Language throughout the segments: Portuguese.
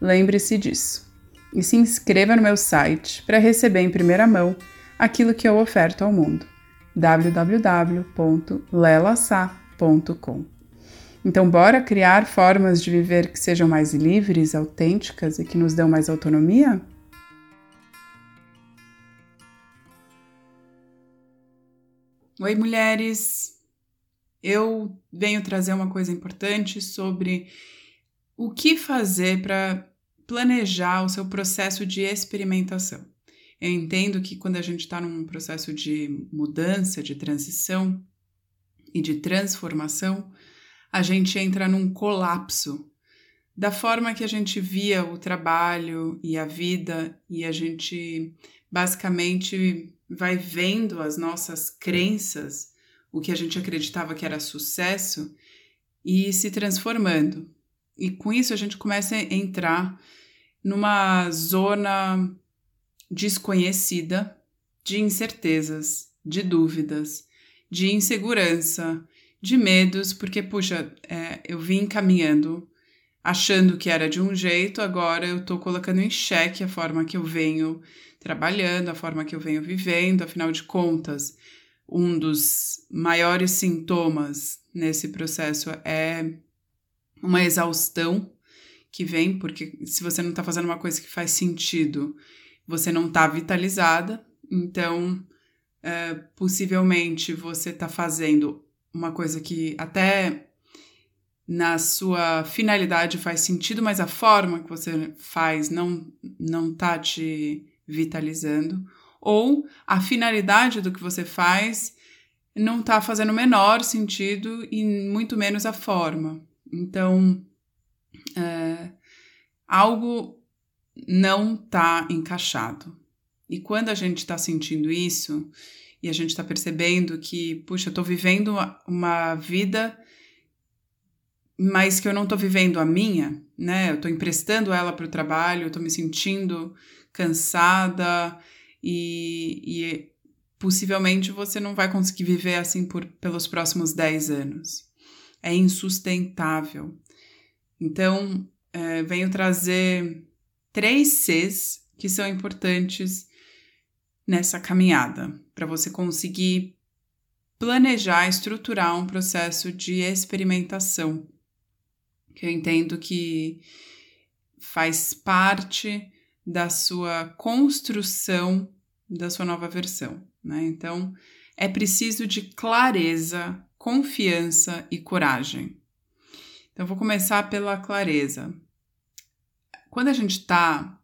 Lembre-se disso. E se inscreva no meu site para receber em primeira mão aquilo que eu oferto ao mundo. www.lelasa.com. Então, bora criar formas de viver que sejam mais livres, autênticas e que nos dão mais autonomia? Oi, mulheres! Eu venho trazer uma coisa importante sobre o que fazer para planejar o seu processo de experimentação? Eu entendo que quando a gente está num processo de mudança, de transição e de transformação, a gente entra num colapso da forma que a gente via o trabalho e a vida, e a gente basicamente vai vendo as nossas crenças, o que a gente acreditava que era sucesso, e se transformando. E com isso a gente começa a entrar numa zona desconhecida de incertezas, de dúvidas, de insegurança, de medos, porque, puxa, é, eu vim caminhando achando que era de um jeito, agora eu estou colocando em xeque a forma que eu venho trabalhando, a forma que eu venho vivendo, afinal de contas, um dos maiores sintomas nesse processo é uma exaustão que vem, porque se você não está fazendo uma coisa que faz sentido, você não está vitalizada, então é, possivelmente você está fazendo uma coisa que até na sua finalidade faz sentido, mas a forma que você faz não não tá te vitalizando, ou a finalidade do que você faz não está fazendo o menor sentido e muito menos a forma. Então, é, algo não está encaixado. E quando a gente está sentindo isso, e a gente está percebendo que, puxa, eu estou vivendo uma vida, mas que eu não estou vivendo a minha, né? Eu estou emprestando ela para o trabalho, eu estou me sentindo cansada e, e possivelmente você não vai conseguir viver assim por, pelos próximos 10 anos é insustentável. Então, é, venho trazer três Cs que são importantes nessa caminhada, para você conseguir planejar, estruturar um processo de experimentação, que eu entendo que faz parte da sua construção da sua nova versão, né? Então, é preciso de clareza confiança e coragem. Então, vou começar pela clareza. Quando a gente está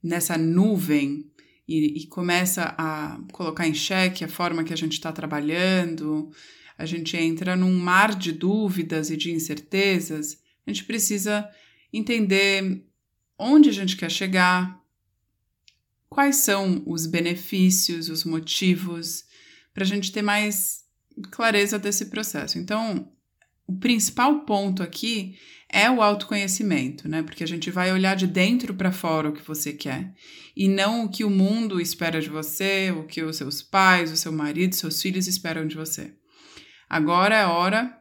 nessa nuvem e, e, começa a colocar em xeque a forma que a gente está trabalhando, a gente entra num mar de dúvidas e de incertezas, a gente precisa entender onde a gente quer chegar, quais são os benefícios, os motivos, para a gente ter mais clareza desse processo. Então, o principal ponto aqui é o autoconhecimento, né? Porque a gente vai olhar de dentro para fora o que você quer e não o que o mundo espera de você, o que os seus pais, o seu marido, seus filhos esperam de você. Agora é hora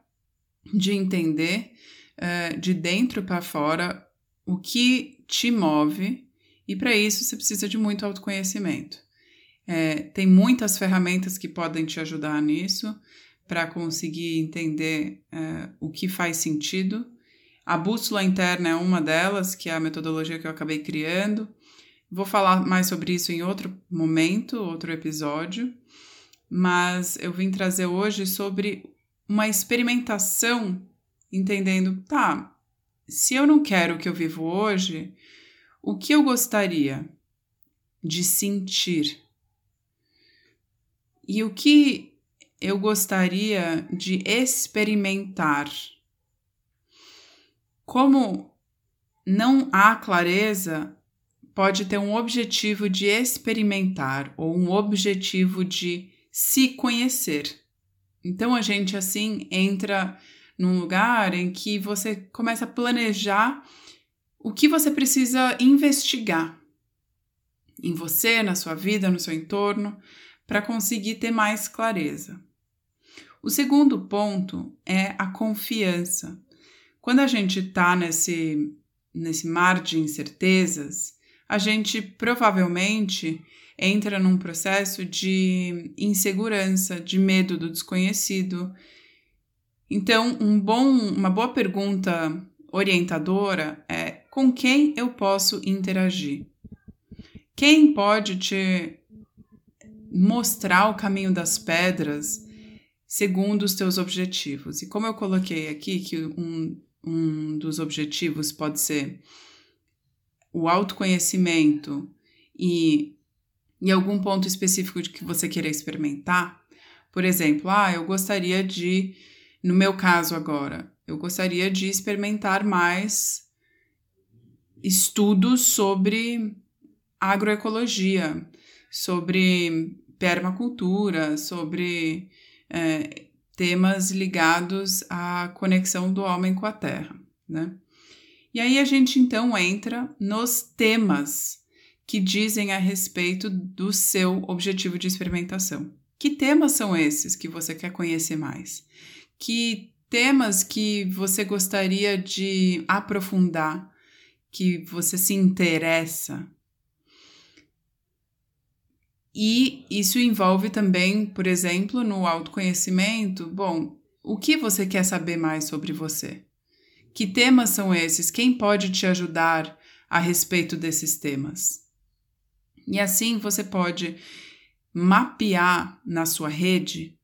de entender uh, de dentro para fora o que te move e para isso você precisa de muito autoconhecimento. É, tem muitas ferramentas que podem te ajudar nisso para conseguir entender é, o que faz sentido. A bússola interna é uma delas, que é a metodologia que eu acabei criando. Vou falar mais sobre isso em outro momento, outro episódio, mas eu vim trazer hoje sobre uma experimentação, entendendo, tá, se eu não quero o que eu vivo hoje, o que eu gostaria de sentir? E o que eu gostaria de experimentar? Como não há clareza, pode ter um objetivo de experimentar ou um objetivo de se conhecer. Então a gente assim entra num lugar em que você começa a planejar o que você precisa investigar em você, na sua vida, no seu entorno, para conseguir ter mais clareza. O segundo ponto é a confiança. Quando a gente está nesse, nesse mar de incertezas, a gente provavelmente entra num processo de insegurança, de medo do desconhecido. Então, um bom, uma boa pergunta orientadora é com quem eu posso interagir? Quem pode te mostrar o caminho das pedras segundo os teus objetivos? E como eu coloquei aqui que um, um dos objetivos pode ser o autoconhecimento e em algum ponto específico de que você queira experimentar, por exemplo, ah, eu gostaria de, no meu caso agora, eu gostaria de experimentar mais estudos sobre agroecologia, sobre permacultura, sobre é, temas ligados à conexão do homem com a terra, né? E aí a gente então entra nos temas que dizem a respeito do seu objetivo de experimentação. Que temas são esses que você quer conhecer mais? Que temas que você gostaria de aprofundar, que você se interessa? E isso envolve também, por exemplo, no autoconhecimento. Bom, o que você quer saber mais sobre você? Que temas são esses? Quem pode te ajudar a respeito desses temas? E assim você pode mapear na sua rede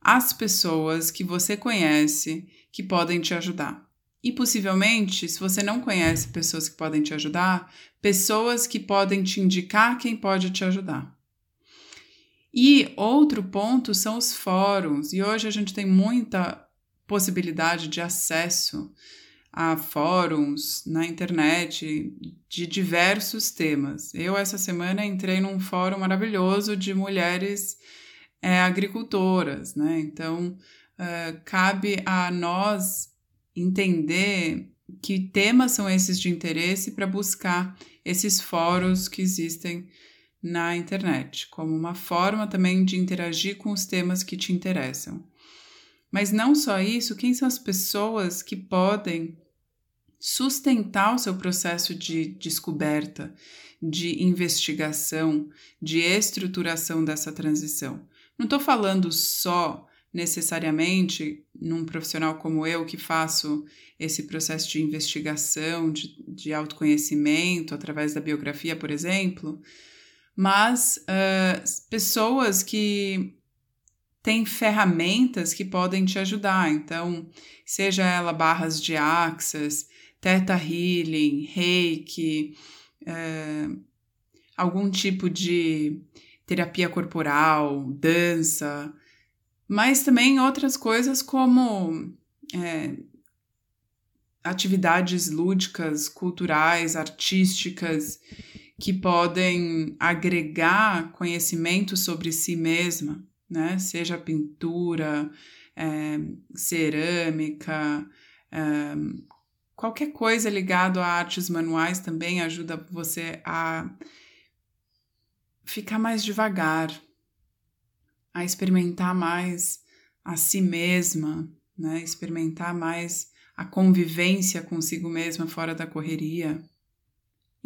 as pessoas que você conhece que podem te ajudar. E possivelmente, se você não conhece pessoas que podem te ajudar, pessoas que podem te indicar quem pode te ajudar. E outro ponto são os fóruns, e hoje a gente tem muita possibilidade de acesso a fóruns na internet de diversos temas. Eu, essa semana, entrei num fórum maravilhoso de mulheres é, agricultoras, né? Então, uh, cabe a nós entender que temas são esses de interesse para buscar esses fóruns que existem na internet, como uma forma também de interagir com os temas que te interessam. Mas não só isso, quem são as pessoas que podem sustentar o seu processo de descoberta, de investigação, de estruturação dessa transição. Não estou falando só necessariamente num profissional como eu que faço esse processo de investigação, de, de autoconhecimento através da biografia, por exemplo, mas uh, pessoas que têm ferramentas que podem te ajudar. Então, seja ela barras de access, Theta Healing, Reiki, é, algum tipo de terapia corporal, dança, mas também outras coisas como é, atividades lúdicas, culturais, artísticas, que podem agregar conhecimento sobre si mesma, né? Seja pintura, é, cerâmica, é, qualquer coisa ligado a artes manuais também ajuda você a ficar mais devagar, a experimentar mais a si mesma, né? Experimentar mais a convivência consigo mesma fora da correria.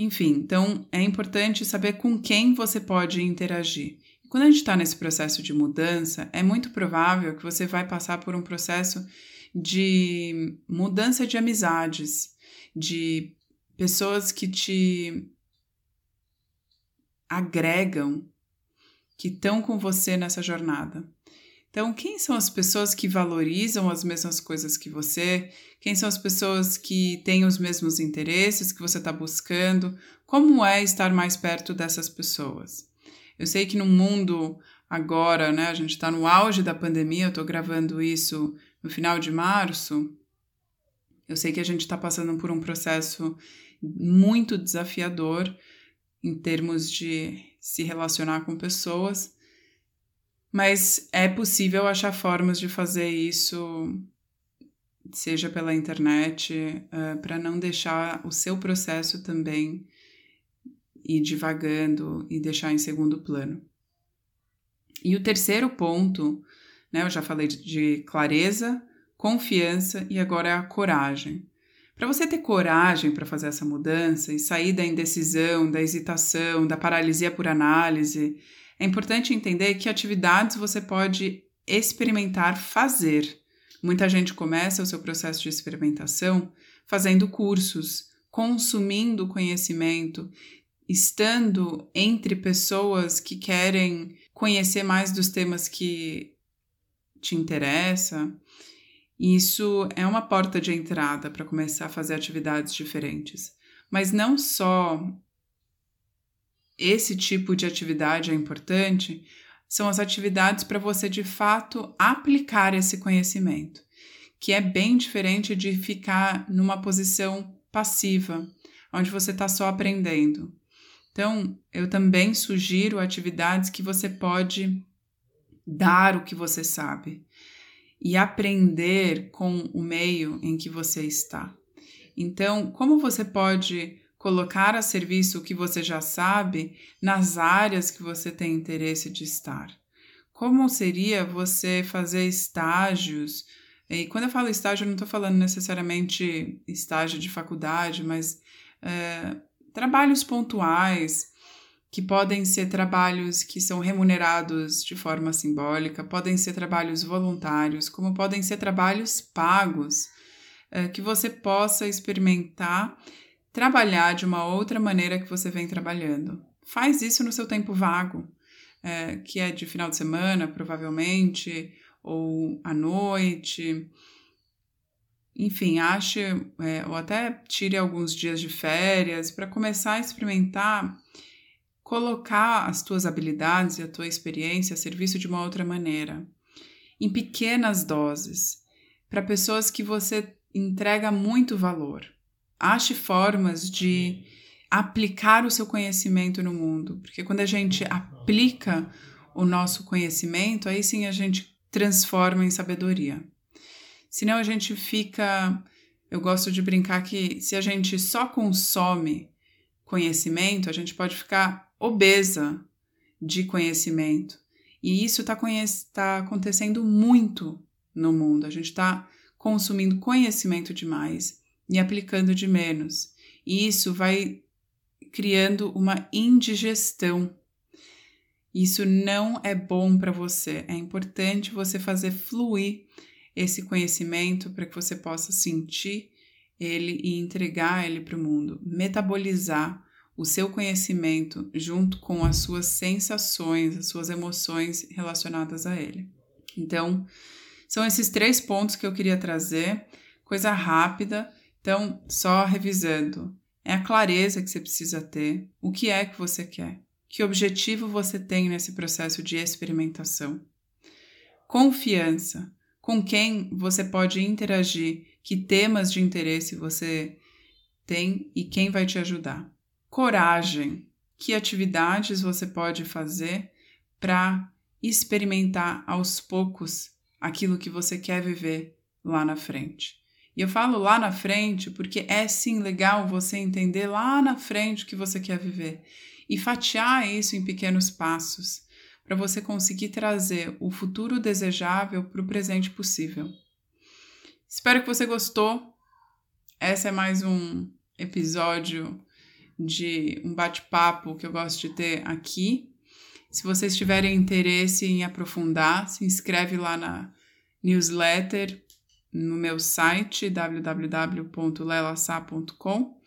Enfim, então é importante saber com quem você pode interagir. quando a gente está nesse processo de mudança, é muito provável que você vai passar por um processo de mudança de amizades, de pessoas que te agregam, que estão com você nessa jornada. Então, quem são as pessoas que valorizam as mesmas coisas que você? Quem são as pessoas que têm os mesmos interesses que você está buscando? Como é estar mais perto dessas pessoas? Eu sei que no mundo agora, né, a gente está no auge da pandemia, eu estou gravando isso no final de março. Eu sei que a gente está passando por um processo muito desafiador em termos de se relacionar com pessoas mas é possível achar formas de fazer isso, seja pela internet, uh, para não deixar o seu processo também ir divagando e deixar em segundo plano. E o terceiro ponto, né, eu já falei de, de clareza, confiança e agora é a coragem. Para você ter coragem para fazer essa mudança e sair da indecisão, da hesitação, da paralisia por análise, é importante entender que atividades você pode experimentar fazer. Muita gente começa o seu processo de experimentação fazendo cursos, consumindo conhecimento, estando entre pessoas que querem conhecer mais dos temas que te interessam. Isso é uma porta de entrada para começar a fazer atividades diferentes. Mas não só esse tipo de atividade é importante são as atividades para você de fato aplicar esse conhecimento, que é bem diferente de ficar numa posição passiva, onde você está só aprendendo. Então, eu também sugiro atividades que você pode dar o que você sabe e aprender com o meio em que você está. Então, como você pode colocar a serviço o que você já sabe nas áreas que você tem interesse de estar. Como seria você fazer estágios? E quando eu falo estágio, eu não estou falando necessariamente estágio de faculdade, mas é, trabalhos pontuais, que podem ser trabalhos que são remunerados de forma simbólica, podem ser trabalhos voluntários, como podem ser trabalhos pagos, é, que você possa experimentar trabalhar de uma outra maneira que você vem trabalhando. Faz isso no seu tempo vago, é, que é de final de semana, provavelmente, ou à noite. Enfim, ache, é, ou até tire alguns dias de férias para começar a experimentar colocar as tuas habilidades e a tua experiência a serviço de uma outra maneira, em pequenas doses, para pessoas que você entrega muito valor ache formas de aplicar o seu conhecimento no mundo, porque quando a gente aplica o nosso conhecimento, aí sim a gente transforma em sabedoria. Senão a gente fica. Eu gosto de brincar que se a gente só consome conhecimento, a gente pode ficar obesa de conhecimento. E isso está tá acontecendo muito no mundo. A gente está consumindo conhecimento demais e aplicando de menos. E isso vai criando uma indigestão. Isso não é bom para você. É importante você fazer fluir esse conhecimento para que você possa sentir ele e entregar ele para o mundo, metabolizar o seu conhecimento junto com as suas sensações, as suas emoções relacionadas a ele. Então, são esses três pontos que eu queria trazer, coisa rápida, então, só revisando, é a clareza que você precisa ter, o que é que você quer, que objetivo você tem nesse processo de experimentação. Confiança, com quem você pode interagir, que temas de interesse você tem e quem vai te ajudar. Coragem, que atividades você pode fazer para experimentar aos poucos aquilo que você quer viver lá na frente. E eu falo lá na frente porque é sim legal você entender lá na frente o que você quer viver e fatiar isso em pequenos passos para você conseguir trazer o futuro desejável para o presente possível. Espero que você gostou. Essa é mais um episódio de um bate-papo que eu gosto de ter aqui. Se vocês tiverem interesse em aprofundar, se inscreve lá na newsletter no meu site www.lelasa.com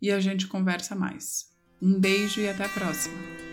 e a gente conversa mais. Um beijo e até a próxima!